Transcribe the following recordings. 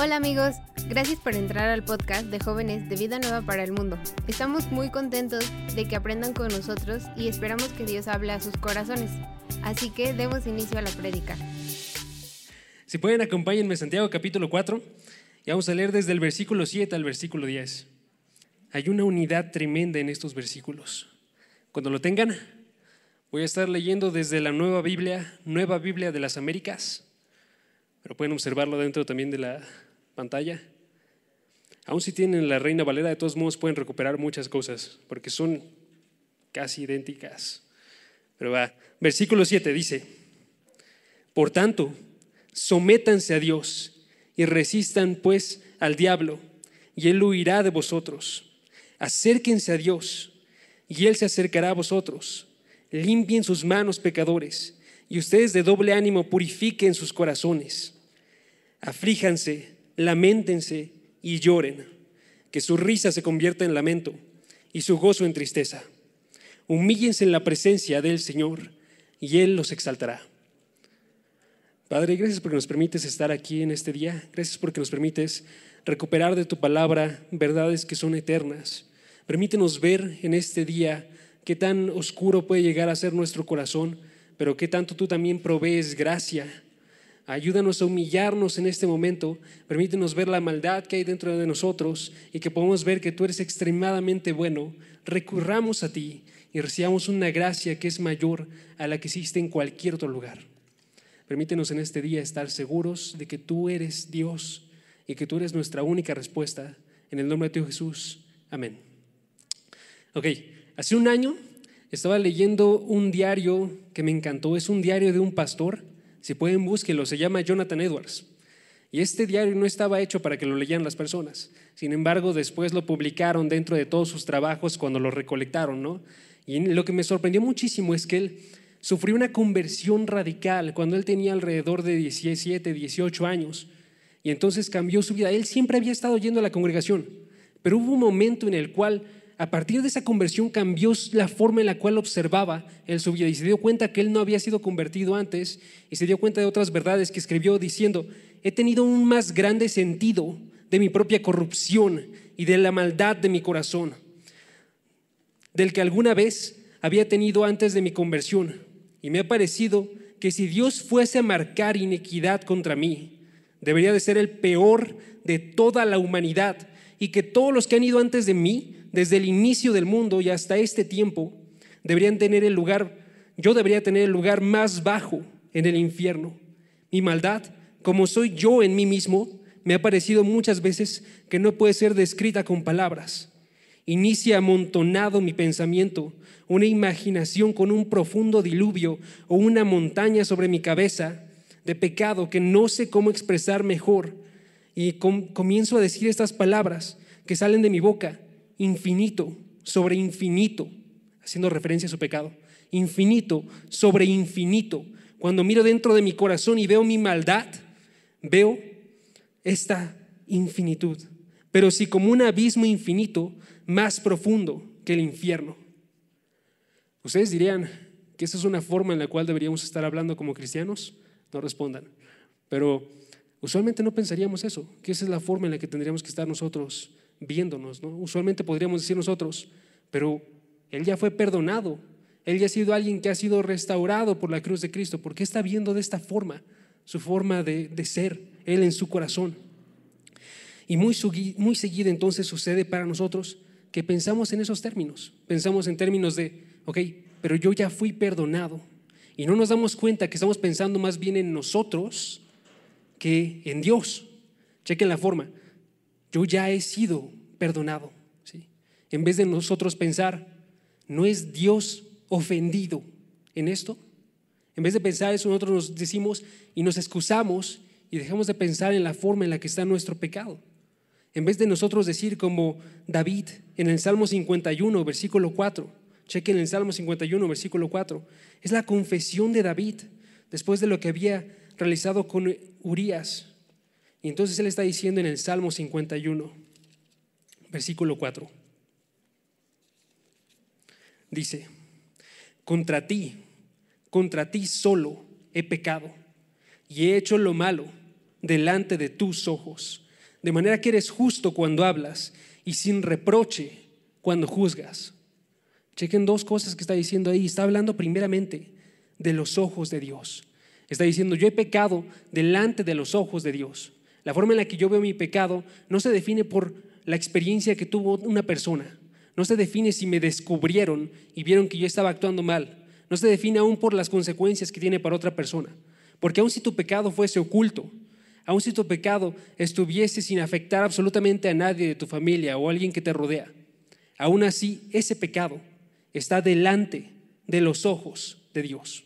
Hola amigos, gracias por entrar al podcast de jóvenes de Vida Nueva para el Mundo. Estamos muy contentos de que aprendan con nosotros y esperamos que Dios hable a sus corazones. Así que demos inicio a la prédica. Si pueden, acompáñenme Santiago capítulo 4 y vamos a leer desde el versículo 7 al versículo 10. Hay una unidad tremenda en estos versículos. Cuando lo tengan, voy a estar leyendo desde la Nueva Biblia, Nueva Biblia de las Américas, pero pueden observarlo dentro también de la pantalla. Aún si tienen la Reina Valera, de todos modos pueden recuperar muchas cosas, porque son casi idénticas. Pero va, versículo 7 dice, por tanto, sométanse a Dios y resistan pues al diablo, y él huirá de vosotros. Acérquense a Dios, y él se acercará a vosotros. Limpien sus manos pecadores, y ustedes de doble ánimo purifiquen sus corazones. Aflíjanse, lamentense y lloren, que su risa se convierta en lamento y su gozo en tristeza. Humíllense en la presencia del Señor, y Él los exaltará. Padre, gracias porque nos permites estar aquí en este día. Gracias porque nos permites recuperar de tu palabra verdades que son eternas. Permítenos ver en este día qué tan oscuro puede llegar a ser nuestro corazón, pero qué tanto tú también provees gracia. Ayúdanos a humillarnos en este momento. Permítenos ver la maldad que hay dentro de nosotros y que podamos ver que tú eres extremadamente bueno. Recurramos a ti y recibamos una gracia que es mayor a la que existe en cualquier otro lugar. Permítenos en este día estar seguros de que tú eres Dios y que tú eres nuestra única respuesta. En el nombre de Jesús. Amén. Ok, hace un año estaba leyendo un diario que me encantó. Es un diario de un pastor. Si pueden, búsquelo. Se llama Jonathan Edwards. Y este diario no estaba hecho para que lo leyeran las personas. Sin embargo, después lo publicaron dentro de todos sus trabajos cuando lo recolectaron, ¿no? Y lo que me sorprendió muchísimo es que él sufrió una conversión radical cuando él tenía alrededor de 17, 18 años. Y entonces cambió su vida. Él siempre había estado yendo a la congregación, pero hubo un momento en el cual, a partir de esa conversión, cambió la forma en la cual observaba él su y se dio cuenta que él no había sido convertido antes y se dio cuenta de otras verdades que escribió diciendo, he tenido un más grande sentido de mi propia corrupción y de la maldad de mi corazón, del que alguna vez había tenido antes de mi conversión. Y me ha parecido que si Dios fuese a marcar inequidad contra mí, debería de ser el peor de toda la humanidad y que todos los que han ido antes de mí, desde el inicio del mundo y hasta este tiempo, deberían tener el lugar, yo debería tener el lugar más bajo en el infierno. Mi maldad, como soy yo en mí mismo, me ha parecido muchas veces que no puede ser descrita con palabras. Inicia amontonado mi pensamiento, una imaginación con un profundo diluvio o una montaña sobre mi cabeza de pecado que no sé cómo expresar mejor. Y comienzo a decir estas palabras que salen de mi boca, infinito sobre infinito, haciendo referencia a su pecado, infinito sobre infinito. Cuando miro dentro de mi corazón y veo mi maldad, veo esta infinitud, pero sí como un abismo infinito más profundo que el infierno. Ustedes dirían que esa es una forma en la cual deberíamos estar hablando como cristianos. No respondan. Pero usualmente no pensaríamos eso, que esa es la forma en la que tendríamos que estar nosotros viéndonos. ¿no? Usualmente podríamos decir nosotros, pero Él ya fue perdonado. Él ya ha sido alguien que ha sido restaurado por la cruz de Cristo. ¿Por qué está viendo de esta forma su forma de, de ser, Él en su corazón? Y muy, muy seguido entonces sucede para nosotros que pensamos en esos términos. Pensamos en términos de, ok, pero yo ya fui perdonado. Y no nos damos cuenta que estamos pensando más bien en nosotros que en Dios. Chequen la forma. Yo ya he sido perdonado. ¿sí? En vez de nosotros pensar, ¿no es Dios ofendido en esto? En vez de pensar eso, nosotros nos decimos y nos excusamos y dejamos de pensar en la forma en la que está nuestro pecado. En vez de nosotros decir como David en el Salmo 51, versículo 4, chequen el Salmo 51, versículo 4, es la confesión de David después de lo que había realizado con Urias. Y entonces él está diciendo en el Salmo 51, versículo 4, dice, contra ti, contra ti solo he pecado y he hecho lo malo delante de tus ojos, de manera que eres justo cuando hablas y sin reproche cuando juzgas. Chequen dos cosas que está diciendo ahí. Está hablando primeramente de los ojos de Dios. Está diciendo, yo he pecado delante de los ojos de Dios. La forma en la que yo veo mi pecado no se define por la experiencia que tuvo una persona. No se define si me descubrieron y vieron que yo estaba actuando mal. No se define aún por las consecuencias que tiene para otra persona. Porque aun si tu pecado fuese oculto, aun si tu pecado estuviese sin afectar absolutamente a nadie de tu familia o a alguien que te rodea, aún así ese pecado está delante de los ojos de Dios.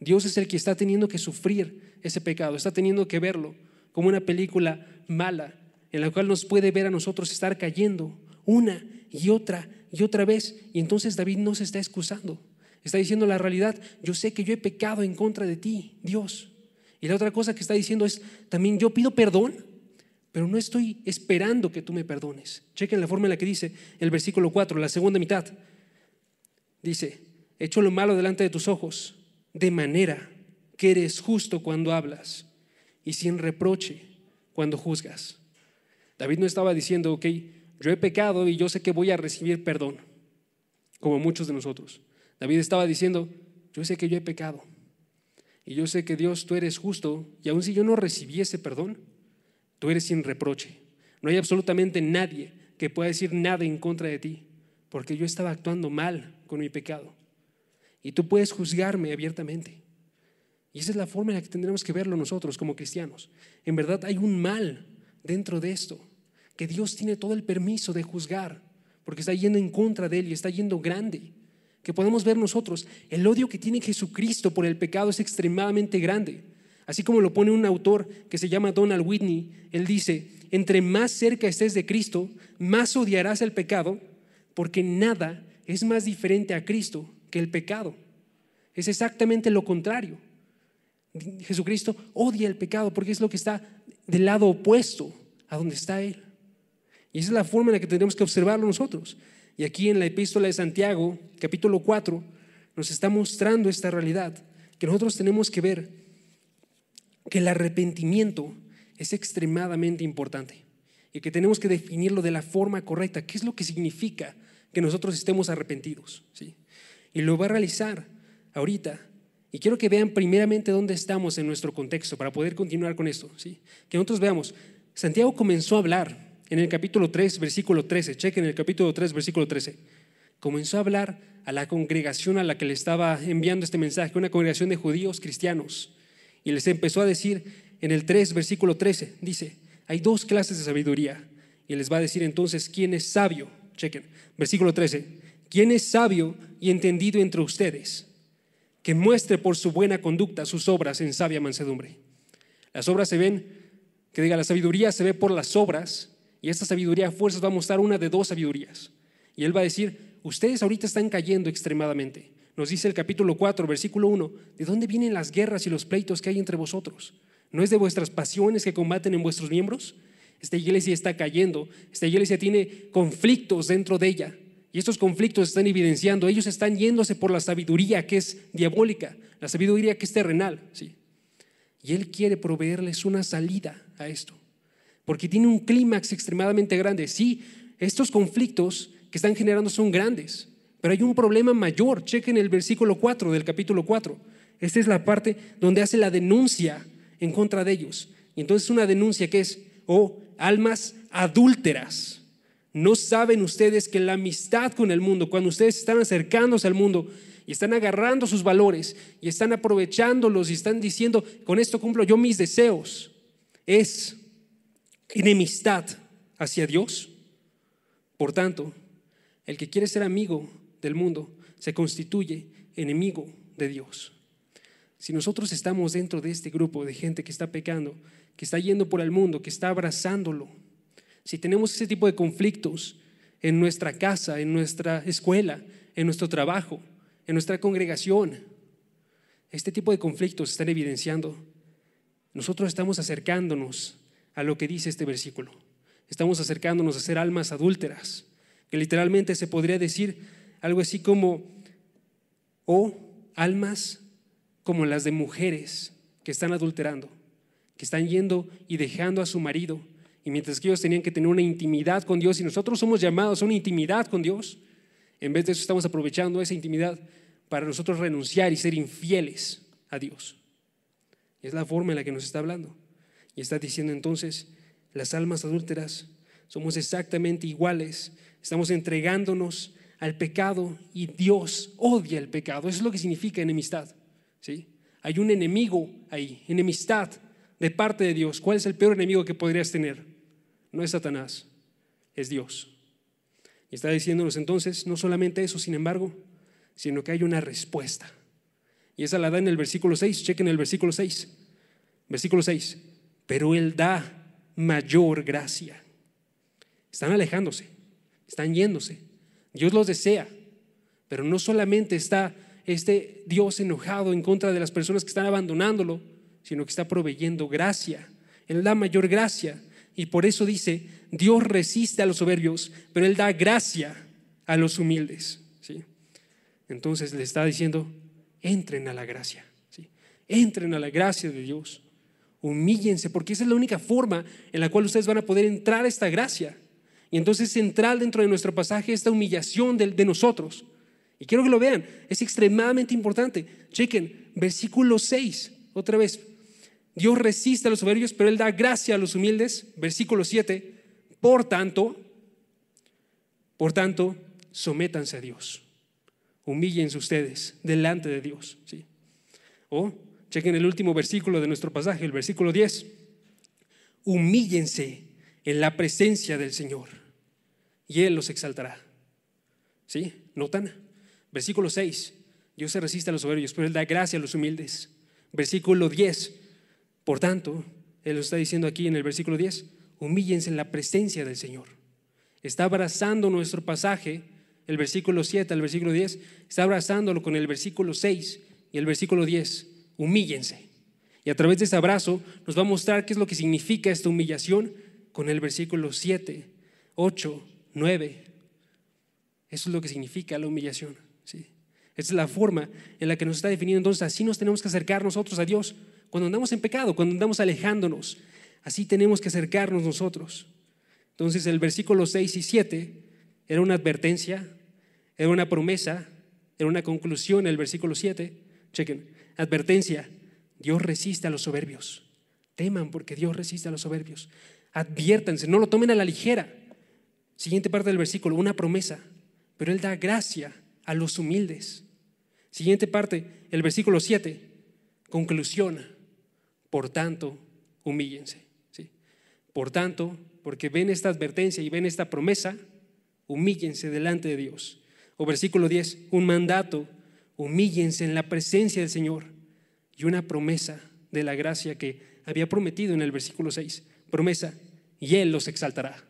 Dios es el que está teniendo que sufrir ese pecado, está teniendo que verlo como una película mala en la cual nos puede ver a nosotros estar cayendo una y otra y otra vez. Y entonces David no se está excusando, está diciendo la realidad, yo sé que yo he pecado en contra de ti, Dios. Y la otra cosa que está diciendo es, también yo pido perdón, pero no estoy esperando que tú me perdones. Chequen la forma en la que dice el versículo 4, la segunda mitad. Dice, hecho lo malo delante de tus ojos, de manera que eres justo cuando hablas y sin reproche cuando juzgas. David no estaba diciendo, ok, yo he pecado y yo sé que voy a recibir perdón, como muchos de nosotros. David estaba diciendo, yo sé que yo he pecado y yo sé que Dios, tú eres justo y aun si yo no recibiese perdón, tú eres sin reproche. No hay absolutamente nadie que pueda decir nada en contra de ti, porque yo estaba actuando mal con mi pecado. Y tú puedes juzgarme abiertamente. Y esa es la forma en la que tendremos que verlo nosotros como cristianos. En verdad hay un mal dentro de esto, que Dios tiene todo el permiso de juzgar, porque está yendo en contra de Él y está yendo grande. Que podemos ver nosotros, el odio que tiene Jesucristo por el pecado es extremadamente grande. Así como lo pone un autor que se llama Donald Whitney, él dice, entre más cerca estés de Cristo, más odiarás el pecado, porque nada es más diferente a Cristo que el pecado. Es exactamente lo contrario. Jesucristo odia el pecado porque es lo que está del lado opuesto a donde está Él. Y esa es la forma en la que tenemos que observarlo nosotros. Y aquí en la epístola de Santiago, capítulo 4, nos está mostrando esta realidad, que nosotros tenemos que ver que el arrepentimiento es extremadamente importante y que tenemos que definirlo de la forma correcta. ¿Qué es lo que significa que nosotros estemos arrepentidos? ¿Sí? Y lo va a realizar ahorita y quiero que vean primeramente dónde estamos en nuestro contexto para poder continuar con esto. ¿sí? Que nosotros veamos, Santiago comenzó a hablar en el capítulo 3, versículo 13. Chequen el capítulo 3, versículo 13. Comenzó a hablar a la congregación a la que le estaba enviando este mensaje, una congregación de judíos cristianos. Y les empezó a decir en el 3, versículo 13, dice, hay dos clases de sabiduría. Y les va a decir entonces, ¿quién es sabio? Chequen, versículo 13, ¿quién es sabio y entendido entre ustedes? Que muestre por su buena conducta sus obras en sabia mansedumbre. Las obras se ven, que diga, la sabiduría se ve por las obras, y esta sabiduría a fuerzas va a mostrar una de dos sabidurías. Y él va a decir, ustedes ahorita están cayendo extremadamente. Nos dice el capítulo 4, versículo 1, ¿de dónde vienen las guerras y los pleitos que hay entre vosotros? ¿No es de vuestras pasiones que combaten en vuestros miembros? Esta iglesia está cayendo, esta iglesia tiene conflictos dentro de ella. Y estos conflictos están evidenciando, ellos están yéndose por la sabiduría que es diabólica, la sabiduría que es terrenal. ¿sí? Y Él quiere proveerles una salida a esto, porque tiene un clímax extremadamente grande. Sí, estos conflictos que están generando son grandes, pero hay un problema mayor. Chequen el versículo 4 del capítulo 4. Esta es la parte donde hace la denuncia en contra de ellos. Y entonces una denuncia que es, oh, almas adúlteras ¿No saben ustedes que la amistad con el mundo, cuando ustedes están acercándose al mundo y están agarrando sus valores y están aprovechándolos y están diciendo, con esto cumplo yo mis deseos, es enemistad hacia Dios? Por tanto, el que quiere ser amigo del mundo se constituye enemigo de Dios. Si nosotros estamos dentro de este grupo de gente que está pecando, que está yendo por el mundo, que está abrazándolo, si tenemos ese tipo de conflictos en nuestra casa, en nuestra escuela, en nuestro trabajo, en nuestra congregación, este tipo de conflictos están evidenciando. Nosotros estamos acercándonos a lo que dice este versículo. Estamos acercándonos a ser almas adúlteras, que literalmente se podría decir algo así como, o almas como las de mujeres que están adulterando, que están yendo y dejando a su marido. Y mientras que ellos tenían que tener una intimidad con Dios y nosotros somos llamados a una intimidad con Dios, en vez de eso estamos aprovechando esa intimidad para nosotros renunciar y ser infieles a Dios. Es la forma en la que nos está hablando. Y está diciendo entonces, las almas adúlteras somos exactamente iguales, estamos entregándonos al pecado y Dios odia el pecado. Eso es lo que significa enemistad. ¿sí? Hay un enemigo ahí, enemistad de parte de Dios. ¿Cuál es el peor enemigo que podrías tener? No es Satanás, es Dios. Y está diciéndonos entonces, no solamente eso, sin embargo, sino que hay una respuesta. Y esa la da en el versículo 6. Chequen el versículo 6. Versículo 6. Pero Él da mayor gracia. Están alejándose, están yéndose. Dios los desea, pero no solamente está este Dios enojado en contra de las personas que están abandonándolo, sino que está proveyendo gracia. Él da mayor gracia. Y por eso dice, Dios resiste a los soberbios, pero Él da gracia a los humildes. ¿sí? Entonces le está diciendo, entren a la gracia. ¿sí? Entren a la gracia de Dios. Humíllense, porque esa es la única forma en la cual ustedes van a poder entrar a esta gracia. Y entonces es central dentro de nuestro pasaje esta humillación de, de nosotros. Y quiero que lo vean, es extremadamente importante. Chequen, versículo 6, otra vez. Dios resiste a los soberbios, pero Él da gracia a los humildes. Versículo 7, por tanto, por tanto, sométanse a Dios. Humíllense ustedes delante de Dios. ¿sí? O chequen el último versículo de nuestro pasaje, el versículo 10. Humíllense en la presencia del Señor y Él los exaltará. ¿Sí? ¿Notan? Versículo 6. Dios se resiste a los soberbios, pero Él da gracia a los humildes. Versículo 10. Por tanto, Él lo está diciendo aquí en el versículo 10, humíllense en la presencia del Señor. Está abrazando nuestro pasaje, el versículo 7 al versículo 10, está abrazándolo con el versículo 6 y el versículo 10. Humíllense. Y a través de ese abrazo nos va a mostrar qué es lo que significa esta humillación con el versículo 7, 8 9. Eso es lo que significa la humillación. ¿sí? Es la forma en la que nos está definiendo. Entonces, así nos tenemos que acercar nosotros a Dios. Cuando andamos en pecado, cuando andamos alejándonos, así tenemos que acercarnos nosotros. Entonces, el versículo 6 y 7 era una advertencia, era una promesa, era una conclusión. El versículo 7, chequen, advertencia, Dios resiste a los soberbios. Teman porque Dios resiste a los soberbios. Adviértanse, no lo tomen a la ligera. Siguiente parte del versículo, una promesa, pero Él da gracia a los humildes. Siguiente parte, el versículo 7, conclusión, por tanto, humíllense. ¿sí? Por tanto, porque ven esta advertencia y ven esta promesa, humíllense delante de Dios. O versículo 10, un mandato, humíllense en la presencia del Señor. Y una promesa de la gracia que había prometido en el versículo 6, promesa, y Él los exaltará.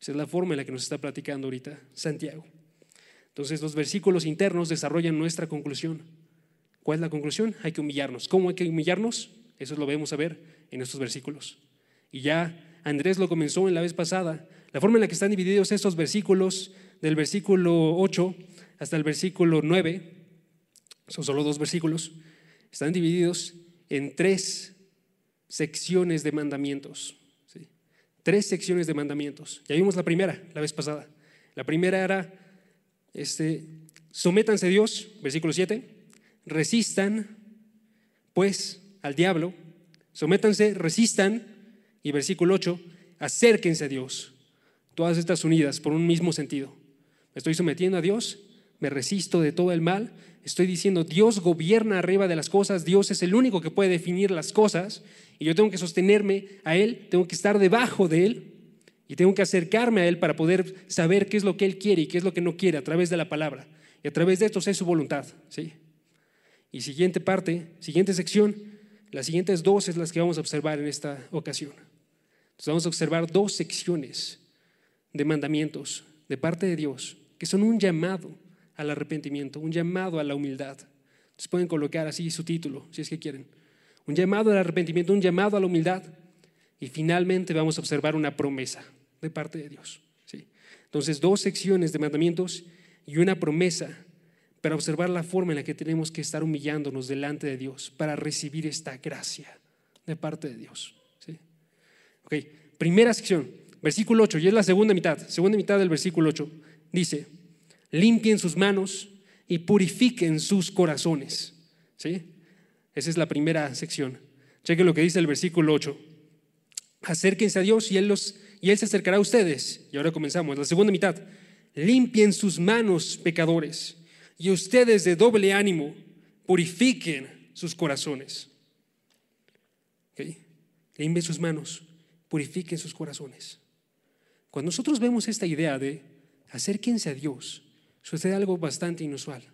Esa es la forma en la que nos está platicando ahorita Santiago. Entonces los versículos internos desarrollan nuestra conclusión. ¿Cuál es la conclusión? Hay que humillarnos. ¿Cómo hay que humillarnos? Eso lo vemos a ver en estos versículos. Y ya Andrés lo comenzó en la vez pasada. La forma en la que están divididos estos versículos, del versículo 8 hasta el versículo 9, son solo dos versículos, están divididos en tres secciones de mandamientos tres secciones de mandamientos. Ya vimos la primera la vez pasada. La primera era, este, sométanse a Dios, versículo 7, resistan pues al diablo, sométanse, resistan, y versículo 8, acérquense a Dios. Todas estas unidas por un mismo sentido. Me estoy sometiendo a Dios, me resisto de todo el mal, estoy diciendo Dios gobierna arriba de las cosas, Dios es el único que puede definir las cosas y yo tengo que sostenerme a Él, tengo que estar debajo de Él y tengo que acercarme a Él para poder saber qué es lo que Él quiere y qué es lo que no quiere a través de la palabra. Y a través de esto sé su voluntad. ¿sí? Y siguiente parte, siguiente sección, las siguientes dos es las que vamos a observar en esta ocasión. Entonces vamos a observar dos secciones de mandamientos de parte de Dios que son un llamado al arrepentimiento, un llamado a la humildad. Entonces pueden colocar así su título, si es que quieren. Un llamado al arrepentimiento, un llamado a la humildad. Y finalmente vamos a observar una promesa de parte de Dios. ¿sí? Entonces, dos secciones de mandamientos y una promesa para observar la forma en la que tenemos que estar humillándonos delante de Dios para recibir esta gracia de parte de Dios. ¿sí? Ok, primera sección, versículo 8, y es la segunda mitad, segunda mitad del versículo 8, dice, limpien sus manos y purifiquen sus corazones. ¿Sí? Esa es la primera sección. Cheque lo que dice el versículo 8. Acérquense a Dios y él, y él se acercará a ustedes. Y ahora comenzamos, la segunda mitad. Limpien sus manos, pecadores, y ustedes de doble ánimo, purifiquen sus corazones. Limpien sus manos, purifiquen sus corazones. Cuando nosotros vemos esta idea de acérquense a Dios, sucede algo bastante inusual.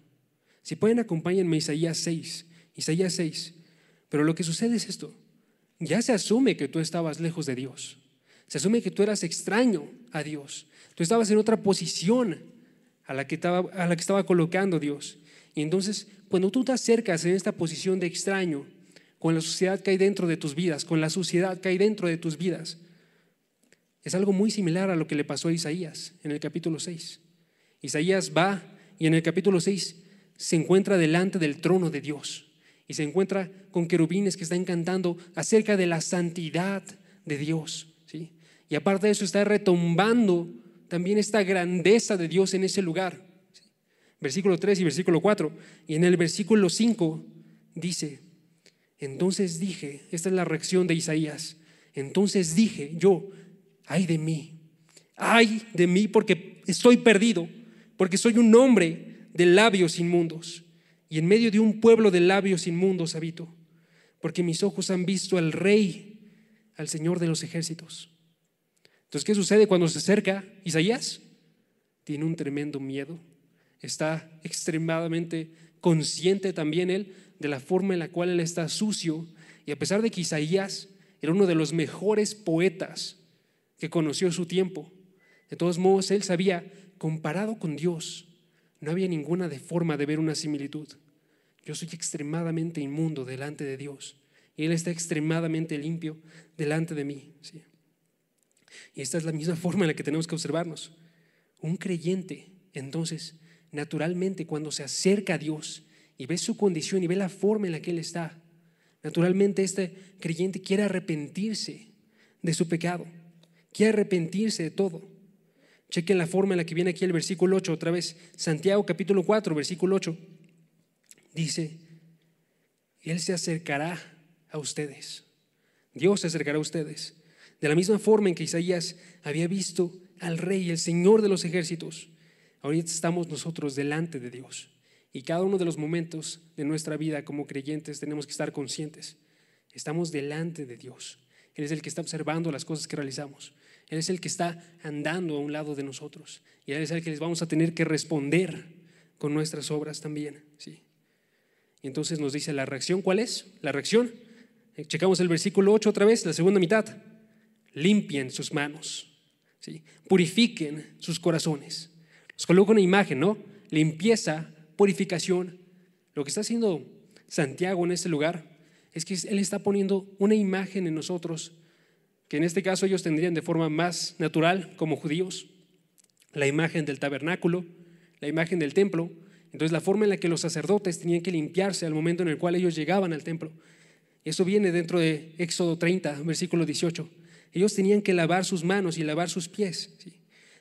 Si pueden, acompáñenme Isaías 6. Isaías 6. Pero lo que sucede es esto. Ya se asume que tú estabas lejos de Dios. Se asume que tú eras extraño a Dios. Tú estabas en otra posición a la que estaba, a la que estaba colocando Dios. Y entonces, cuando tú te acercas en esta posición de extraño, con la sociedad que hay dentro de tus vidas, con la suciedad que hay dentro de tus vidas, es algo muy similar a lo que le pasó a Isaías en el capítulo 6. Isaías va y en el capítulo 6 se encuentra delante del trono de Dios y se encuentra con querubines que están cantando acerca de la santidad de Dios. ¿sí? Y aparte de eso está retumbando también esta grandeza de Dios en ese lugar. Versículo 3 y versículo 4. Y en el versículo 5 dice, entonces dije, esta es la reacción de Isaías, entonces dije yo, ay de mí, ay de mí porque estoy perdido porque soy un hombre de labios inmundos, y en medio de un pueblo de labios inmundos habito, porque mis ojos han visto al Rey, al Señor de los ejércitos. Entonces, ¿qué sucede cuando se acerca Isaías? Tiene un tremendo miedo, está extremadamente consciente también él de la forma en la cual él está sucio, y a pesar de que Isaías era uno de los mejores poetas que conoció su tiempo, de todos modos él sabía comparado con Dios, no había ninguna forma de ver una similitud. Yo soy extremadamente inmundo delante de Dios y Él está extremadamente limpio delante de mí. Y esta es la misma forma en la que tenemos que observarnos. Un creyente, entonces, naturalmente cuando se acerca a Dios y ve su condición y ve la forma en la que Él está, naturalmente este creyente quiere arrepentirse de su pecado, quiere arrepentirse de todo. Chequen la forma en la que viene aquí el versículo 8, otra vez. Santiago capítulo 4, versículo 8. Dice, Él se acercará a ustedes. Dios se acercará a ustedes. De la misma forma en que Isaías había visto al Rey, el Señor de los ejércitos, ahorita estamos nosotros delante de Dios. Y cada uno de los momentos de nuestra vida como creyentes tenemos que estar conscientes. Estamos delante de Dios. Él es el que está observando las cosas que realizamos. Él es el que está andando a un lado de nosotros. Y Él es el que les vamos a tener que responder con nuestras obras también. ¿sí? Y entonces nos dice la reacción, ¿cuál es? La reacción. Checamos el versículo 8 otra vez, la segunda mitad. Limpien sus manos. ¿sí? Purifiquen sus corazones. Nos coloca una imagen, ¿no? Limpieza, purificación. Lo que está haciendo Santiago en este lugar es que Él está poniendo una imagen en nosotros que en este caso ellos tendrían de forma más natural como judíos, la imagen del tabernáculo, la imagen del templo. Entonces la forma en la que los sacerdotes tenían que limpiarse al momento en el cual ellos llegaban al templo. Eso viene dentro de Éxodo 30, versículo 18. Ellos tenían que lavar sus manos y lavar sus pies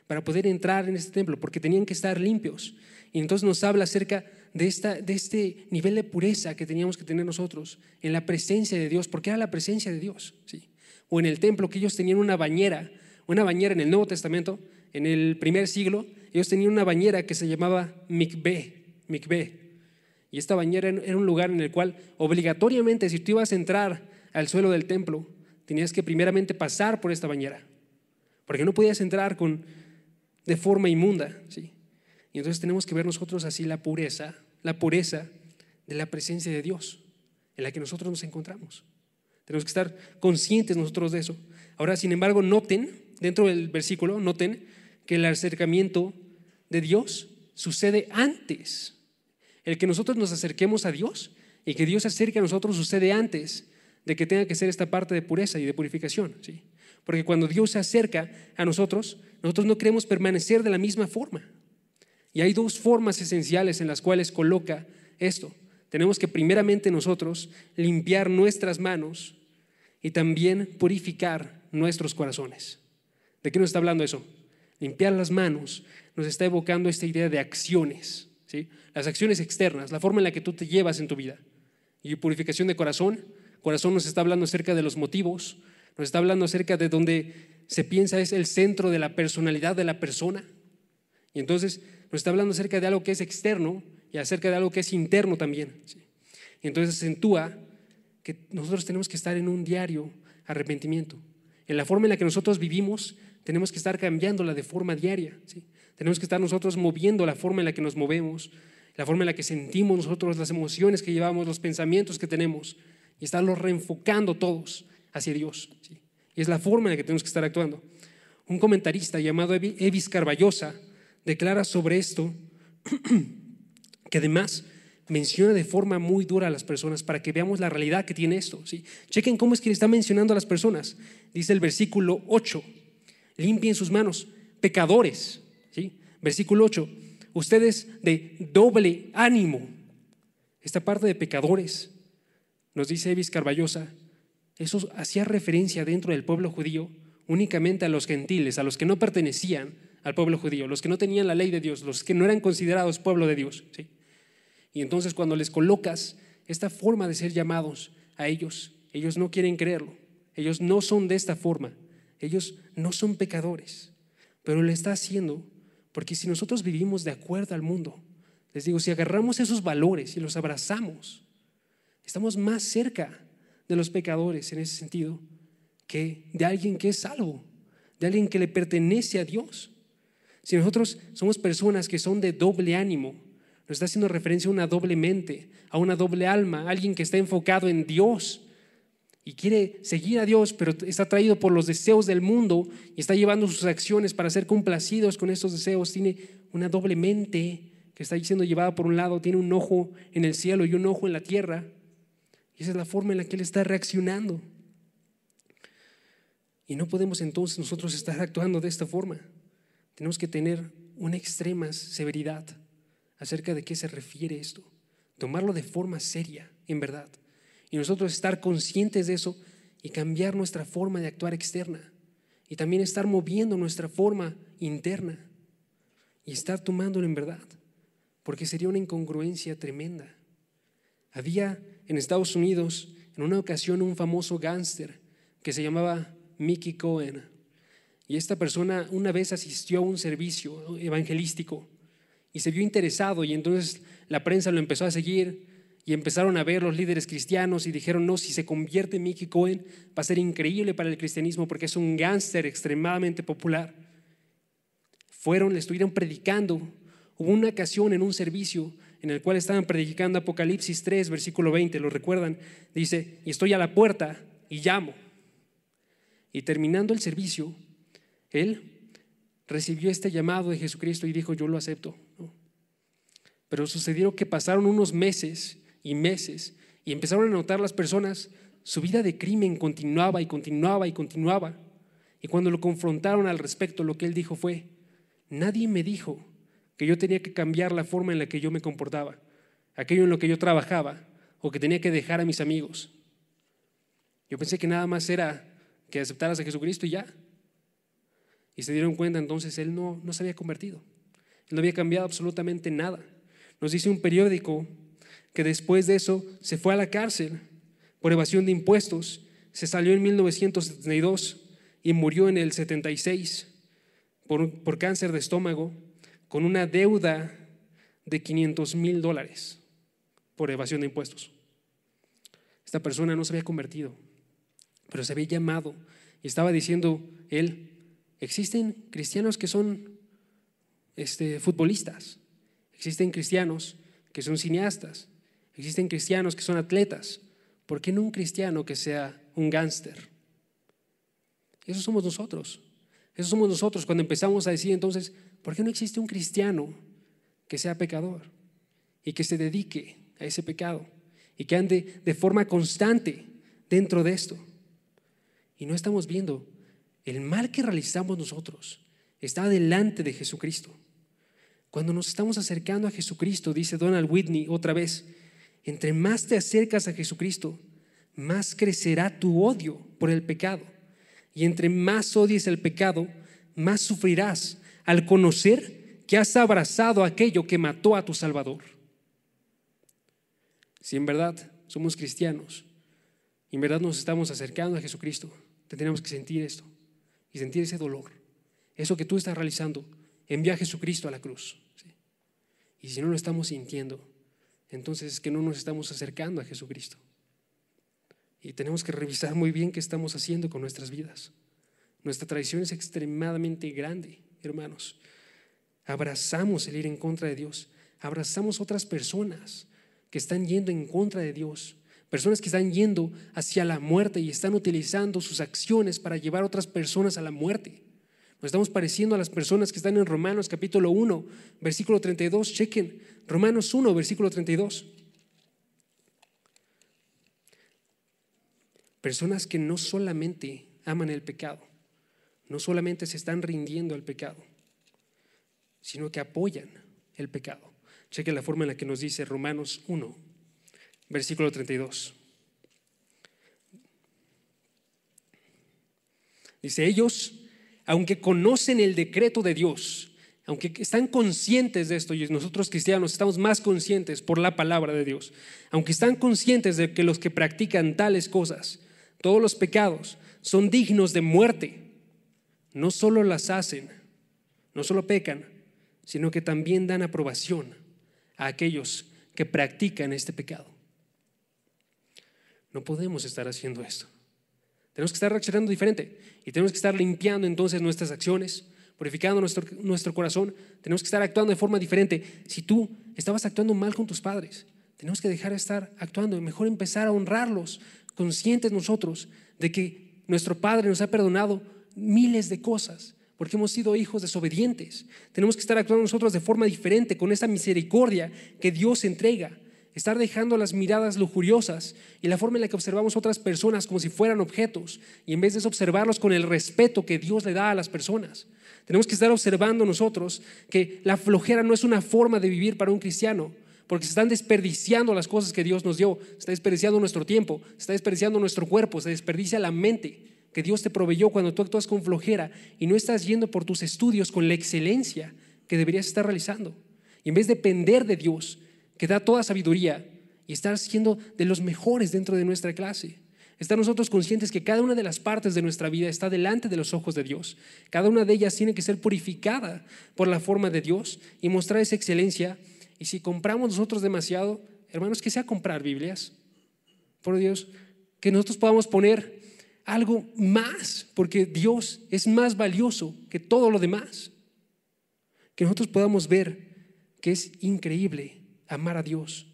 para poder entrar en este templo, porque tenían que estar limpios. Y entonces nos habla acerca de, esta, de este nivel de pureza que teníamos que tener nosotros en la presencia de Dios, porque era la presencia de Dios. ¿sí? o en el templo que ellos tenían una bañera, una bañera en el Nuevo Testamento, en el primer siglo, ellos tenían una bañera que se llamaba mikveh, mikveh. Y esta bañera era un lugar en el cual obligatoriamente si tú ibas a entrar al suelo del templo, tenías que primeramente pasar por esta bañera, porque no podías entrar con, de forma inmunda. ¿sí? Y entonces tenemos que ver nosotros así la pureza, la pureza de la presencia de Dios en la que nosotros nos encontramos. Tenemos que estar conscientes nosotros de eso. Ahora, sin embargo, noten, dentro del versículo, noten que el acercamiento de Dios sucede antes. El que nosotros nos acerquemos a Dios y que Dios se acerque a nosotros sucede antes de que tenga que ser esta parte de pureza y de purificación. ¿sí? Porque cuando Dios se acerca a nosotros, nosotros no queremos permanecer de la misma forma. Y hay dos formas esenciales en las cuales coloca esto. Tenemos que primeramente nosotros limpiar nuestras manos y también purificar nuestros corazones. ¿De qué nos está hablando eso? Limpiar las manos nos está evocando esta idea de acciones, ¿sí? las acciones externas, la forma en la que tú te llevas en tu vida. Y purificación de corazón, corazón nos está hablando acerca de los motivos, nos está hablando acerca de donde se piensa es el centro de la personalidad de la persona. Y entonces nos está hablando acerca de algo que es externo y acerca de algo que es interno también. Y entonces acentúa que nosotros tenemos que estar en un diario arrepentimiento. En la forma en la que nosotros vivimos, tenemos que estar cambiándola de forma diaria. ¿sí? Tenemos que estar nosotros moviendo la forma en la que nos movemos, la forma en la que sentimos nosotros las emociones que llevamos, los pensamientos que tenemos, y estarlos reenfocando todos hacia Dios. Y es la forma en la que tenemos que estar actuando. Un comentarista llamado Evis Carballosa declara sobre esto que además menciona de forma muy dura a las personas para que veamos la realidad que tiene esto. ¿sí? Chequen cómo es que le está mencionando a las personas. Dice el versículo 8, limpien sus manos, pecadores. ¿sí? Versículo 8, ustedes de doble ánimo. Esta parte de pecadores, nos dice Evis Carballosa, eso hacía referencia dentro del pueblo judío únicamente a los gentiles, a los que no pertenecían al pueblo judío, los que no tenían la ley de Dios, los que no eran considerados pueblo de Dios. ¿sí? Y entonces cuando les colocas esta forma de ser llamados a ellos, ellos no quieren creerlo, ellos no son de esta forma, ellos no son pecadores, pero lo está haciendo porque si nosotros vivimos de acuerdo al mundo, les digo, si agarramos esos valores y los abrazamos, estamos más cerca de los pecadores en ese sentido que de alguien que es salvo, de alguien que le pertenece a Dios. Si nosotros somos personas que son de doble ánimo, nos está haciendo referencia a una doble mente, a una doble alma, a alguien que está enfocado en Dios y quiere seguir a Dios, pero está atraído por los deseos del mundo y está llevando sus acciones para ser complacidos con estos deseos. Tiene una doble mente que está siendo llevada por un lado, tiene un ojo en el cielo y un ojo en la tierra. Y esa es la forma en la que Él está reaccionando. Y no podemos entonces nosotros estar actuando de esta forma. Tenemos que tener una extrema severidad acerca de qué se refiere esto. Tomarlo de forma seria, en verdad. Y nosotros estar conscientes de eso y cambiar nuestra forma de actuar externa. Y también estar moviendo nuestra forma interna. Y estar tomándolo en verdad. Porque sería una incongruencia tremenda. Había en Estados Unidos, en una ocasión, un famoso gángster que se llamaba Mickey Cohen. Y esta persona una vez asistió a un servicio evangelístico y se vio interesado y entonces la prensa lo empezó a seguir y empezaron a ver los líderes cristianos y dijeron, no, si se convierte en Mickey Cohen va a ser increíble para el cristianismo porque es un gángster extremadamente popular. Fueron, le estuvieron predicando. Hubo una ocasión en un servicio en el cual estaban predicando Apocalipsis 3, versículo 20, ¿lo recuerdan? Dice, y estoy a la puerta y llamo. Y terminando el servicio, él recibió este llamado de Jesucristo y dijo, yo lo acepto. Pero sucedió que pasaron unos meses y meses y empezaron a notar las personas, su vida de crimen continuaba y continuaba y continuaba. Y cuando lo confrontaron al respecto, lo que él dijo fue, nadie me dijo que yo tenía que cambiar la forma en la que yo me comportaba, aquello en lo que yo trabajaba o que tenía que dejar a mis amigos. Yo pensé que nada más era que aceptaras a Jesucristo y ya. Y se dieron cuenta entonces, él no, no se había convertido. No había cambiado absolutamente nada. Nos dice un periódico que después de eso se fue a la cárcel por evasión de impuestos. Se salió en 1972 y murió en el 76 por, por cáncer de estómago con una deuda de 500 mil dólares por evasión de impuestos. Esta persona no se había convertido, pero se había llamado y estaba diciendo él, existen cristianos que son este, futbolistas, existen cristianos que son cineastas, existen cristianos que son atletas. ¿Por qué no un cristiano que sea un gángster? Eso somos nosotros. Eso somos nosotros cuando empezamos a decir entonces, ¿Por qué no existe un cristiano que sea pecador y que se dedique a ese pecado y que ande de forma constante dentro de esto? Y no estamos viendo el mal que realizamos nosotros está delante de Jesucristo. Cuando nos estamos acercando a Jesucristo, dice Donald Whitney otra vez, entre más te acercas a Jesucristo, más crecerá tu odio por el pecado. Y entre más odies el pecado, más sufrirás al conocer que has abrazado aquello que mató a tu Salvador. Si en verdad somos cristianos y en verdad nos estamos acercando a Jesucristo, tendremos que sentir esto y sentir ese dolor. Eso que tú estás realizando, envía a Jesucristo a la cruz. Y si no lo estamos sintiendo, entonces es que no nos estamos acercando a Jesucristo. Y tenemos que revisar muy bien qué estamos haciendo con nuestras vidas. Nuestra traición es extremadamente grande, hermanos. Abrazamos el ir en contra de Dios. Abrazamos otras personas que están yendo en contra de Dios. Personas que están yendo hacia la muerte y están utilizando sus acciones para llevar a otras personas a la muerte. Nos estamos pareciendo a las personas que están en Romanos capítulo 1, versículo 32. Chequen, Romanos 1, versículo 32. Personas que no solamente aman el pecado, no solamente se están rindiendo al pecado, sino que apoyan el pecado. Chequen la forma en la que nos dice Romanos 1, versículo 32. Dice, ellos aunque conocen el decreto de Dios, aunque están conscientes de esto, y nosotros cristianos estamos más conscientes por la palabra de Dios, aunque están conscientes de que los que practican tales cosas, todos los pecados, son dignos de muerte, no solo las hacen, no solo pecan, sino que también dan aprobación a aquellos que practican este pecado. No podemos estar haciendo esto. Tenemos que estar reaccionando diferente y tenemos que estar limpiando entonces nuestras acciones, purificando nuestro, nuestro corazón. Tenemos que estar actuando de forma diferente. Si tú estabas actuando mal con tus padres, tenemos que dejar de estar actuando y mejor empezar a honrarlos, conscientes nosotros de que nuestro Padre nos ha perdonado miles de cosas porque hemos sido hijos desobedientes. Tenemos que estar actuando nosotros de forma diferente, con esa misericordia que Dios entrega estar dejando las miradas lujuriosas y la forma en la que observamos otras personas como si fueran objetos y en vez de observarlos con el respeto que Dios le da a las personas. Tenemos que estar observando nosotros que la flojera no es una forma de vivir para un cristiano, porque se están desperdiciando las cosas que Dios nos dio, se está desperdiciando nuestro tiempo, se está desperdiciando nuestro cuerpo, se desperdicia la mente que Dios te proveyó cuando tú actúas con flojera y no estás yendo por tus estudios con la excelencia que deberías estar realizando. Y en vez de depender de Dios, que da toda sabiduría y estar siendo de los mejores dentro de nuestra clase. Estar nosotros conscientes que cada una de las partes de nuestra vida está delante de los ojos de Dios. Cada una de ellas tiene que ser purificada por la forma de Dios y mostrar esa excelencia. Y si compramos nosotros demasiado, hermanos, que sea comprar Biblias, por Dios, que nosotros podamos poner algo más, porque Dios es más valioso que todo lo demás. Que nosotros podamos ver que es increíble amar a Dios.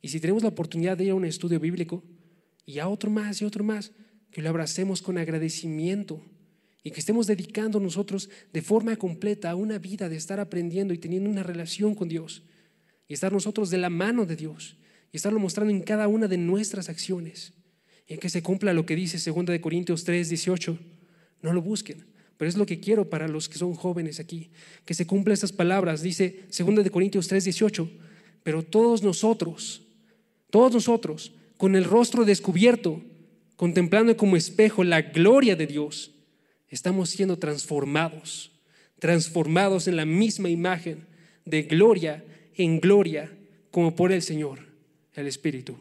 Y si tenemos la oportunidad de ir a un estudio bíblico y a otro más y otro más, que lo abracemos con agradecimiento y que estemos dedicando nosotros de forma completa a una vida de estar aprendiendo y teniendo una relación con Dios y estar nosotros de la mano de Dios y estarlo mostrando en cada una de nuestras acciones y que se cumpla lo que dice 2 de Corintios 3, 18. No lo busquen, pero es lo que quiero para los que son jóvenes aquí, que se cumplan estas palabras. Dice 2 de Corintios 3, 18 pero todos nosotros, todos nosotros, con el rostro descubierto, contemplando como espejo la gloria de Dios, estamos siendo transformados, transformados en la misma imagen de gloria en gloria, como por el Señor, el Espíritu.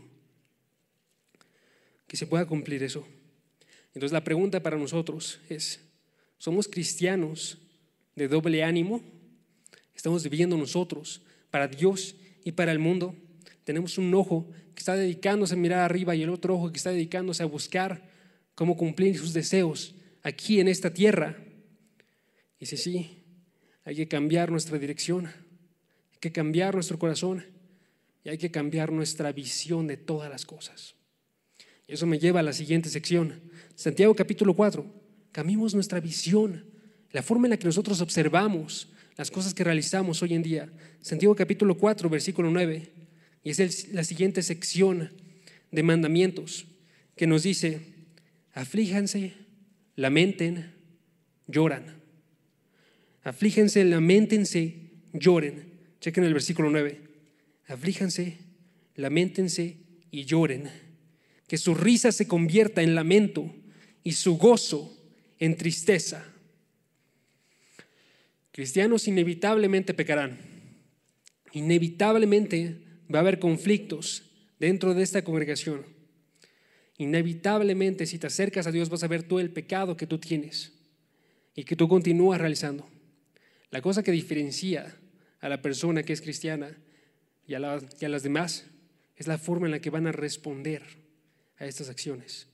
Que se pueda cumplir eso. Entonces la pregunta para nosotros es, ¿somos cristianos de doble ánimo? ¿Estamos viviendo nosotros para Dios y para el mundo. Tenemos un ojo que está dedicándose a mirar arriba y el otro ojo que está dedicándose a buscar cómo cumplir sus deseos aquí en esta tierra. Y si sí, hay que cambiar nuestra dirección, hay que cambiar nuestro corazón y hay que cambiar nuestra visión de todas las cosas. Eso me lleva a la siguiente sección. Santiago capítulo 4. Cambiemos nuestra visión, la forma en la que nosotros observamos las cosas que realizamos hoy en día. Santiago capítulo 4, versículo 9, y es la siguiente sección de mandamientos que nos dice, aflíjanse, lamenten, lloran. Aflíjense, lamentense, lloren. Chequen el versículo 9. Aflíjanse, lamentense y lloren. Que su risa se convierta en lamento y su gozo en tristeza. Cristianos inevitablemente pecarán. Inevitablemente va a haber conflictos dentro de esta congregación. Inevitablemente si te acercas a Dios vas a ver todo el pecado que tú tienes y que tú continúas realizando. La cosa que diferencia a la persona que es cristiana y a, las demás es la forma en la que van a responder a estas acciones,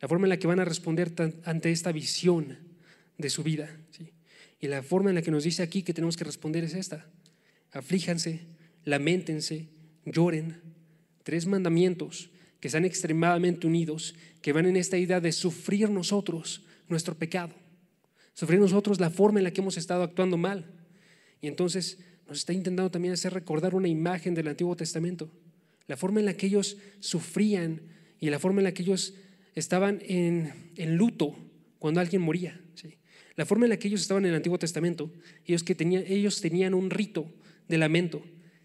la forma en la que van a responder ante esta visión de su vida. Y la forma en la que nos dice aquí que tenemos que responder es esta. Aflíjanse, lamentense, lloren. Tres mandamientos que están extremadamente unidos, que van en esta idea de sufrir nosotros nuestro pecado, sufrir nosotros la forma en la que hemos estado actuando mal. Y entonces nos está intentando también hacer recordar una imagen del Antiguo Testamento, la forma en la que ellos sufrían y la forma en la que ellos estaban en, luto cuando alguien moría. La forma en la que ellos estaban en el Antiguo Testamento, ellos, que tenían, ellos tenían un rito de lamento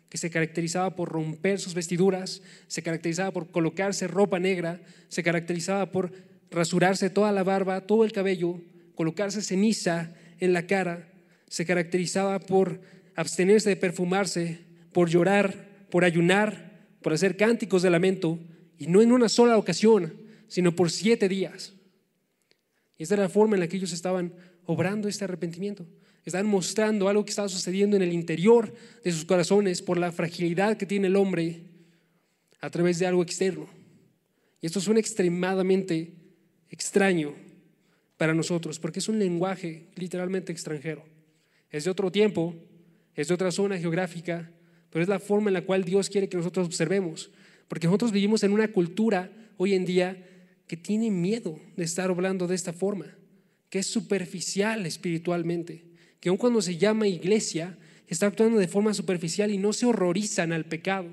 que se caracterizaba por romper sus vestiduras, se caracterizaba por colocarse ropa negra, se caracterizaba por rasurarse toda la barba, todo el cabello, colocarse ceniza en la cara, se caracterizaba por abstenerse de perfumarse, por llorar, por ayunar, por hacer cánticos de lamento, y no en una sola ocasión, sino por siete días. Y esta era la forma en la que ellos estaban obrando este arrepentimiento. Están mostrando algo que estaba sucediendo en el interior de sus corazones por la fragilidad que tiene el hombre a través de algo externo. Y esto suena extremadamente extraño para nosotros, porque es un lenguaje literalmente extranjero. Es de otro tiempo, es de otra zona geográfica, pero es la forma en la cual Dios quiere que nosotros observemos, porque nosotros vivimos en una cultura hoy en día que tiene miedo de estar hablando de esta forma, que es superficial espiritualmente, que aun cuando se llama iglesia, está actuando de forma superficial y no se horrorizan al pecado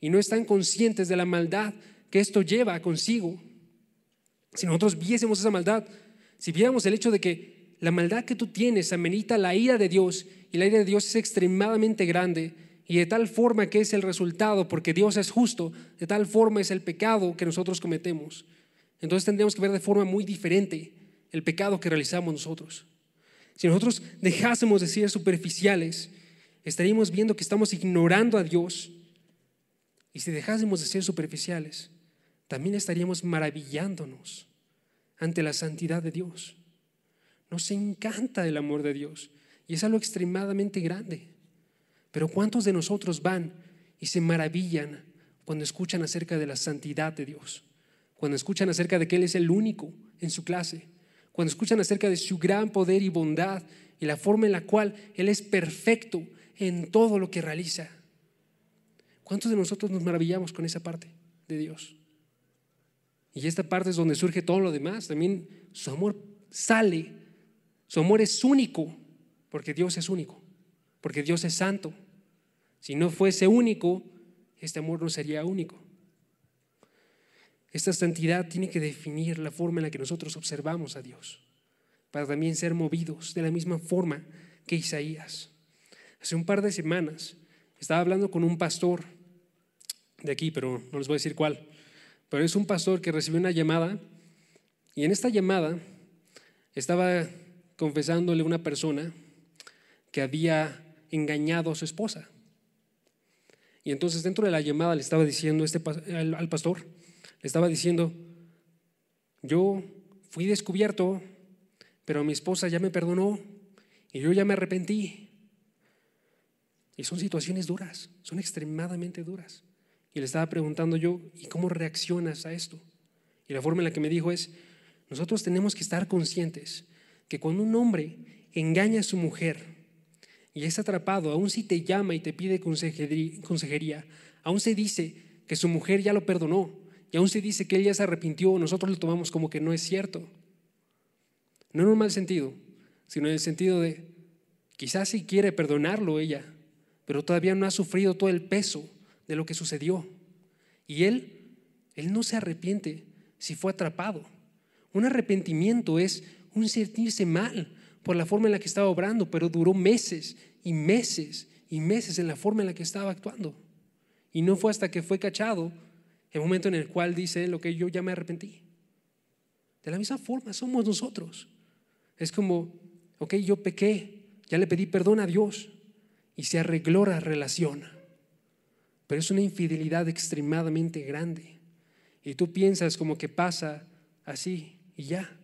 y no están conscientes de la maldad que esto lleva consigo. Si nosotros viésemos esa maldad, si viéramos el hecho de que la maldad que tú tienes amerita la ira de Dios y la ira de Dios es extremadamente grande y de tal forma que es el resultado, porque Dios es justo, de tal forma es el pecado que nosotros cometemos. Entonces tendríamos que ver de forma muy diferente el pecado que realizamos nosotros. Si nosotros dejásemos de ser superficiales, estaríamos viendo que estamos ignorando a Dios. Y si dejásemos de ser superficiales, también estaríamos maravillándonos ante la santidad de Dios. Nos encanta el amor de Dios y es algo extremadamente grande. Pero ¿cuántos de nosotros van y se maravillan cuando escuchan acerca de la santidad de Dios? Cuando escuchan acerca de que Él es el único en su clase, cuando escuchan acerca de su gran poder y bondad y la forma en la cual Él es perfecto en todo lo que realiza. ¿Cuántos de nosotros nos maravillamos con esa parte de Dios? Y esta parte es donde surge todo lo demás. También su amor sale, su amor es único, porque Dios es único, porque Dios es santo. Si no fuese único, este amor no sería único. Esta santidad tiene que definir la forma en la que nosotros observamos a Dios, para también ser movidos de la misma forma que Isaías. Hace un par de semanas estaba hablando con un pastor de aquí, pero no les voy a decir cuál, pero es un pastor que recibió una llamada y en esta llamada estaba confesándole a una persona que había engañado a su esposa. Y entonces dentro de la llamada le estaba diciendo este, al pastor, le estaba diciendo, yo fui descubierto, pero mi esposa ya me perdonó y yo ya me arrepentí. Y son situaciones duras, son extremadamente duras. Y le estaba preguntando yo, ¿y cómo reaccionas a esto? Y la forma en la que me dijo es, nosotros tenemos que estar conscientes que cuando un hombre engaña a su mujer y es atrapado, aún si te llama y te pide consejería, aún se dice que su mujer ya lo perdonó, y aún se dice que él ya se arrepintió, nosotros lo tomamos como que no es cierto. No en un mal sentido, sino en el sentido de quizás si quiere perdonarlo ella, pero todavía no ha sufrido todo el peso de lo que sucedió. Y él, él no se arrepiente si fue atrapado. Un arrepentimiento es un sentirse mal por la forma en la que estaba obrando, pero duró meses y meses y meses en la forma en la que estaba actuando. Y no fue hasta que fue cachado El momento en el cual dice lo que yo ya me arrepentí. De la misma forma somos nosotros. Es como, ok, yo pequé, ya le pedí perdón a Dios y se arregló la relación. Pero es una infidelidad extremadamente grande. Y tú piensas como que pasa así y ya.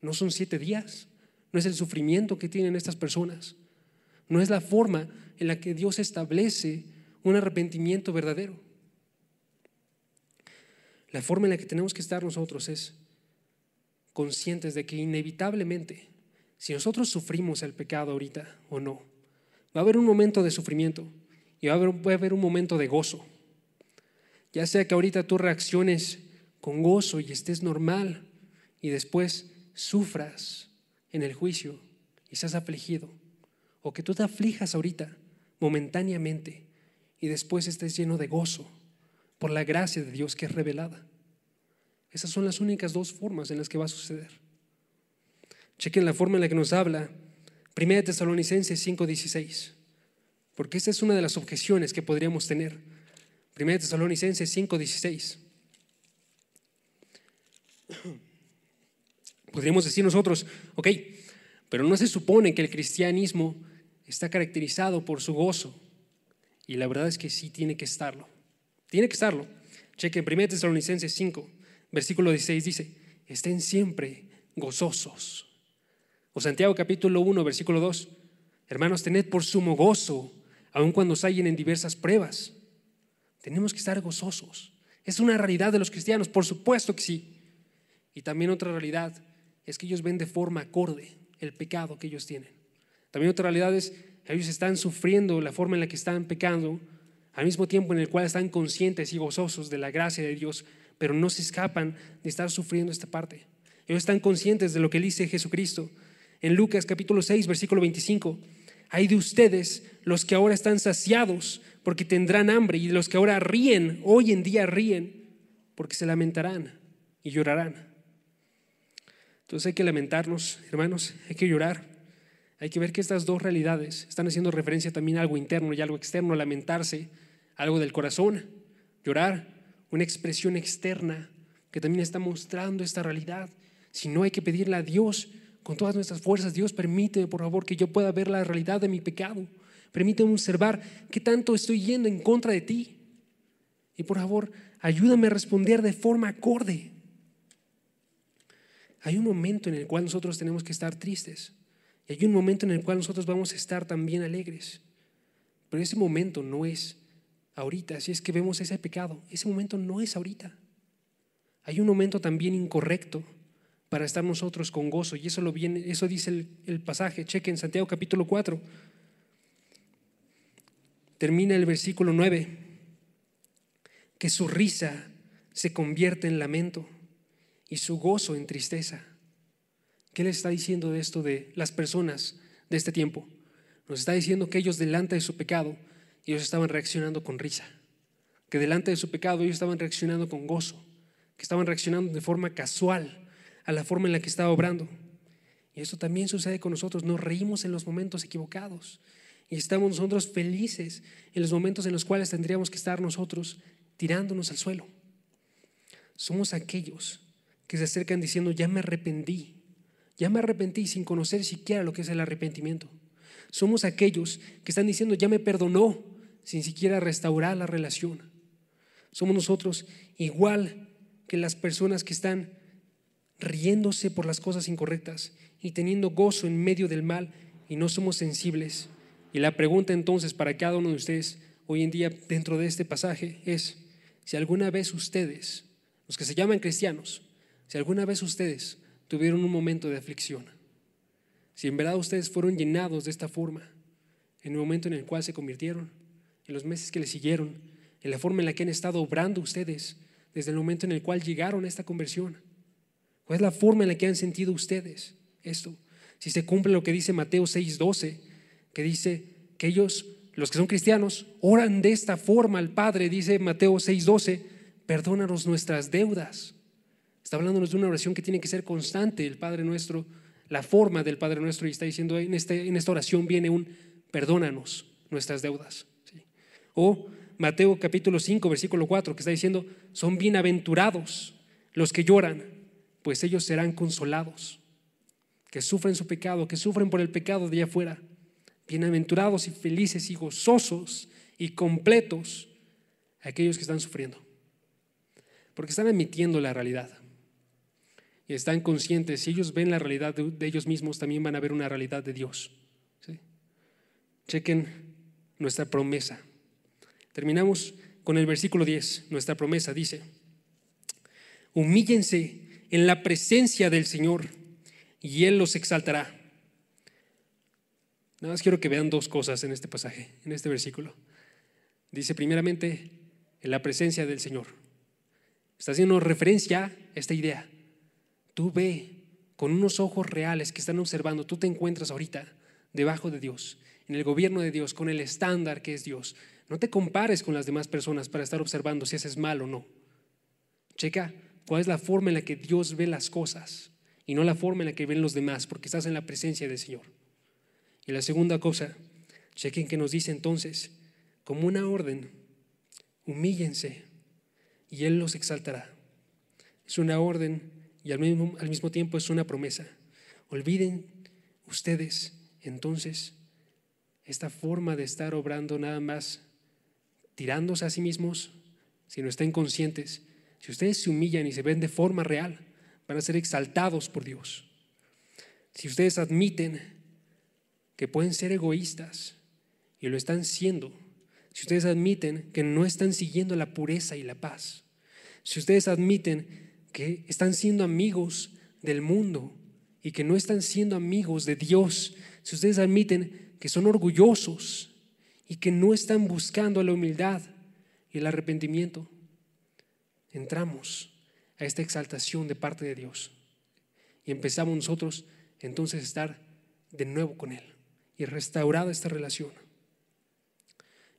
No son siete días. No es el sufrimiento que tienen estas personas. No es la forma en la que Dios establece un arrepentimiento verdadero. La forma en la que tenemos que estar nosotros es conscientes de que inevitablemente, si nosotros sufrimos el pecado ahorita o no, va a haber un momento de sufrimiento y va a haber, a haber un momento de gozo. Ya sea que ahorita tú reacciones con gozo y estés normal y después sufras en el juicio y seas afligido, o que tú te aflijas ahorita momentáneamente y después estés lleno de gozo por la gracia de Dios que es revelada. Esas son las únicas dos formas en las que va a suceder. Chequen la forma en la que nos habla 1 Tesalonicenses 5:16, porque esta es una de las objeciones que podríamos tener. 1 Tesalonicenses 5:16. Podríamos decir nosotros, ok, pero no se supone que el cristianismo está caracterizado por su gozo. Y la verdad es que sí tiene que estarlo. Tiene que estarlo. Chequen 1 Tesalonicenses 5, versículo 16 dice, estén siempre gozosos. O Santiago capítulo 1, versículo 2, hermanos, tened por sumo gozo, aun cuando os hallen en diversas pruebas. Tenemos que estar gozosos. Es una realidad de los cristianos, por supuesto que sí. Y también otra realidad es que ellos ven de forma acorde el pecado que ellos tienen. También otra realidad es que ellos están sufriendo la forma en la que están pecando, al mismo tiempo en el cual están conscientes y gozosos de la gracia de Dios, pero no se escapan de estar sufriendo esta parte. Ellos están conscientes de lo que dice Jesucristo. En Lucas capítulo 6, versículo 25, hay de ustedes los que ahora están saciados porque tendrán hambre y los que ahora ríen, hoy en día ríen, porque se lamentarán y llorarán. Entonces hay que lamentarnos, hermanos, hay que llorar. Hay que ver que estas dos realidades están haciendo referencia también a algo interno y algo externo, lamentarse, algo del corazón, llorar, una expresión externa que también está mostrando esta realidad. Si no hay que pedirle a Dios con todas nuestras fuerzas, Dios permite, por favor, que yo pueda ver la realidad de mi pecado. Permíteme observar qué tanto estoy yendo en contra de ti. Y por favor, ayúdame a responder de forma acorde. Hay un momento en el cual nosotros tenemos que estar tristes. Y hay un momento en el cual nosotros vamos a estar también alegres. Pero ese momento no es ahorita, si es que vemos ese pecado, ese momento no es ahorita. Hay un momento también incorrecto para estar nosotros con gozo, y eso, lo viene, eso dice el, el pasaje, cheque en Santiago capítulo 4. Termina el versículo 9, que su risa se convierte en lamento y su gozo en tristeza. ¿Qué le está diciendo de esto de las personas de este tiempo? Nos está diciendo que ellos delante de su pecado ellos estaban reaccionando con risa, que delante de su pecado ellos estaban reaccionando con gozo, que estaban reaccionando de forma casual a la forma en la que estaba obrando. Y eso también sucede con nosotros, nos reímos en los momentos equivocados y estamos nosotros felices en los momentos en los cuales tendríamos que estar nosotros tirándonos al suelo. Somos aquellos que se acercan diciendo, ya me arrepentí, ya me arrepentí sin conocer siquiera lo que es el arrepentimiento. Somos aquellos que están diciendo, ya me perdonó, sin siquiera restaurar la relación. Somos nosotros igual que las personas que están riéndose por las cosas incorrectas y teniendo gozo en medio del mal y no somos sensibles. Y la pregunta entonces para cada uno de ustedes hoy en día dentro de este pasaje es, si alguna vez ustedes, los que se llaman cristianos, si alguna vez ustedes tuvieron un momento de aflicción, si en verdad ustedes fueron llenados de esta forma, en el momento en el cual se convirtieron, en los meses que le siguieron, en la forma en la que han estado obrando ustedes desde el momento en el cual llegaron a esta conversión. ¿Cuál es la forma en la que han sentido ustedes esto? Si se cumple lo que dice Mateo 6:12, que dice que ellos, los que son cristianos, oran de esta forma al Padre, dice Mateo 6:12, perdónanos nuestras deudas. Está hablándonos de una oración que tiene que ser constante, el Padre nuestro, la forma del Padre nuestro, y está diciendo en, este, en esta oración viene un perdónanos nuestras deudas. O Mateo capítulo 5, versículo 4, que está diciendo, son bienaventurados los que lloran, pues ellos serán consolados, que sufren su pecado, que sufren por el pecado de allá afuera. Bienaventurados y felices y gozosos y completos aquellos que están sufriendo, porque están admitiendo la realidad y están conscientes, si ellos ven la realidad de, ellos mismos, también van a ver una realidad de Dios. Chequen nuestra promesa. Terminamos con el versículo 10. Nuestra promesa dice, humíllense en la presencia del Señor y Él los exaltará. Nada más quiero que vean dos cosas en este pasaje, en este versículo. Dice primeramente, en la presencia del Señor. Está haciendo referencia a esta idea. Tú ve con unos ojos reales que están observando, tú te encuentras ahorita debajo de Dios, en el gobierno de Dios, con el estándar que es Dios. No te compares con las demás personas para estar observando si haces mal o no. Checa cuál es la forma en la que Dios ve las cosas y no la forma en la que ven los demás, porque estás en la presencia del Señor. Y la segunda cosa, chequen que nos dice entonces, como una orden, humíllense y Él los exaltará. Es una orden y al mismo, al mismo tiempo es una promesa. Olviden ustedes entonces esta forma de estar obrando nada más tirándose a sí mismos, si no estén conscientes. Si ustedes se humillan y se ven de forma real, van a ser exaltados por Dios. Si ustedes admiten que pueden ser egoístas y lo están siendo, si ustedes admiten que no están siguiendo la pureza y la paz, si ustedes admiten que están siendo amigos del mundo y que no están siendo amigos de Dios, si ustedes admiten que son orgullosos y que no están buscando la humildad y el arrepentimiento, entramos a esta exaltación de parte de Dios y empezamos nosotros entonces a estar de nuevo con Él y restaurada esta relación.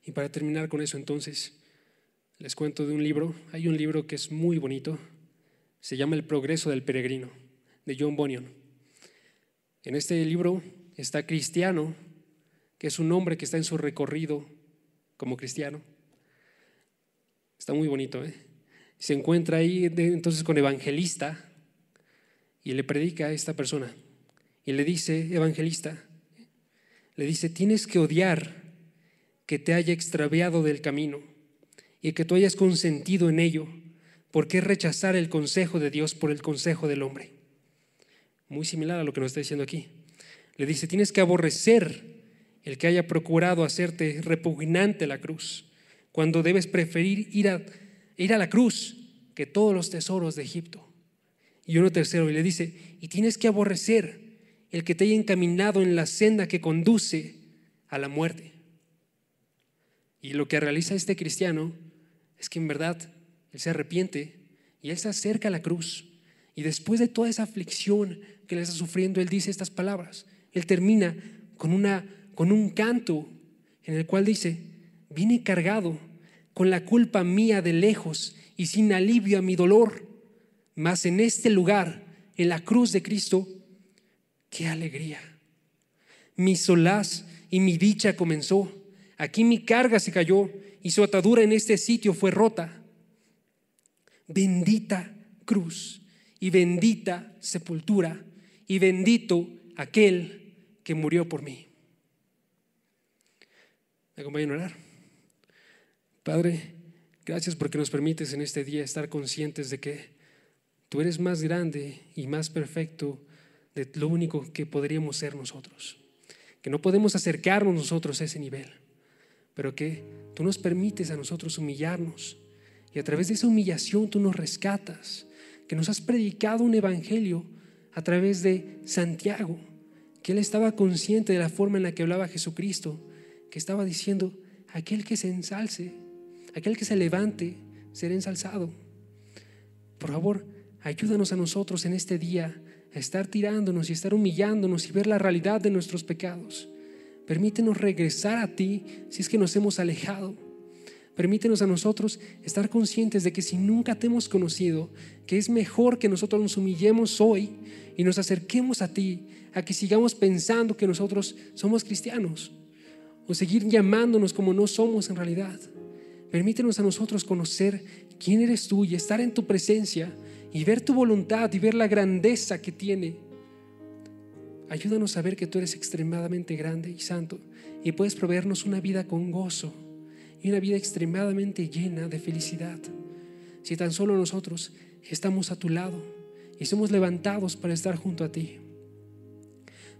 Y para terminar con eso entonces, les cuento de un libro, hay un libro que es muy bonito, se llama El progreso del peregrino, de John Bunyan. En este libro está Cristiano, que es un hombre que está en su recorrido como cristiano. Está muy bonito, ¿eh? Se encuentra ahí entonces con evangelista y le predica a esta persona. Y le dice, evangelista, le dice, tienes que odiar que te haya extraviado del camino y que tú hayas consentido en ello ¿Por qué rechazar el consejo de Dios por el consejo del hombre? Muy similar a lo que nos está diciendo aquí. Le dice, tienes que aborrecer el que haya procurado hacerte repugnante la cruz, cuando debes preferir ir a, ir a la cruz que todos los tesoros de Egipto. Y uno tercero, y le dice, y tienes que aborrecer el que te haya encaminado en la senda que conduce a la muerte. Y lo que realiza este cristiano es que en verdad él se arrepiente y él se acerca a la cruz. Y después de toda esa aflicción que le está sufriendo, él dice estas palabras. Él termina con, una, con un canto en el cual dice, vine cargado con la culpa mía de lejos y sin alivio a mi dolor, mas en este lugar, en la cruz de Cristo, qué alegría. Mi solaz y mi dicha comenzó. Aquí mi carga se cayó y su atadura en este sitio fue rota bendita cruz y bendita sepultura y bendito aquel que murió por mí. ¿Me acompañan a orar? Padre, gracias porque nos permites en este día estar conscientes de que tú eres más grande y más perfecto de lo único que podríamos ser nosotros. Que no podemos acercarnos nosotros a ese nivel, pero que tú nos permites a nosotros humillarnos y a través de esa humillación tú nos rescatas, que nos has predicado un evangelio a través de Santiago, que él estaba consciente de la forma en la que hablaba Jesucristo, que estaba diciendo, aquel que se ensalce, aquel que se levante, será ensalzado. Por favor, ayúdanos a nosotros en este día a estar tirándonos y estar humillándonos y ver la realidad de nuestros pecados. Permítenos regresar a ti si es que nos hemos alejado. Permítenos a nosotros estar conscientes de que si nunca te hemos conocido, que es mejor que nosotros nos humillemos hoy y nos acerquemos a ti, a que sigamos pensando que nosotros somos cristianos o seguir llamándonos como no somos en realidad. Permítenos a nosotros conocer quién eres tú y estar en tu presencia y ver tu voluntad y ver la grandeza que tiene. Ayúdanos a ver que tú eres extremadamente grande y santo y puedes proveernos una vida con gozo y una vida extremadamente llena de felicidad. Si tan solo nosotros estamos a tu lado y somos levantados para estar junto a ti.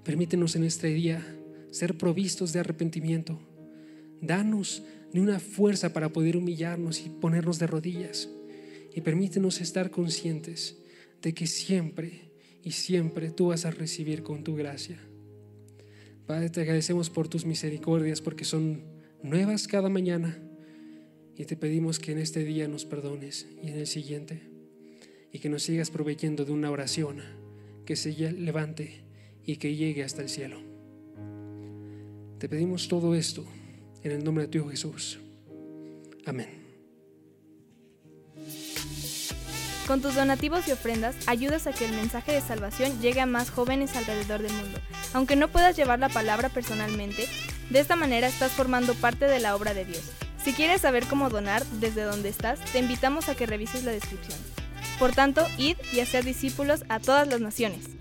Permítenos en este día ser provistos de arrepentimiento. Danos de una fuerza para poder humillarnos y ponernos de rodillas. Y permítenos estar conscientes de que siempre y siempre tú vas a recibir con tu gracia. Padre, te agradecemos por tus misericordias porque son nuevas cada mañana. Y te pedimos que en este día nos perdones y en el siguiente. Y que nos sigas proveyendo de una oración que se levante y que llegue hasta el cielo. Te pedimos todo esto en el nombre de tu Hijo Jesús. Amén. Con tus donativos y ofrendas ayudas a que el mensaje de salvación llegue a más jóvenes alrededor del mundo. Aunque no puedas llevar la palabra personalmente, de esta manera estás formando parte de la obra de Dios. Si quieres saber cómo donar desde donde estás, te invitamos a que revises la descripción. Por tanto, id y haced discípulos a todas las naciones.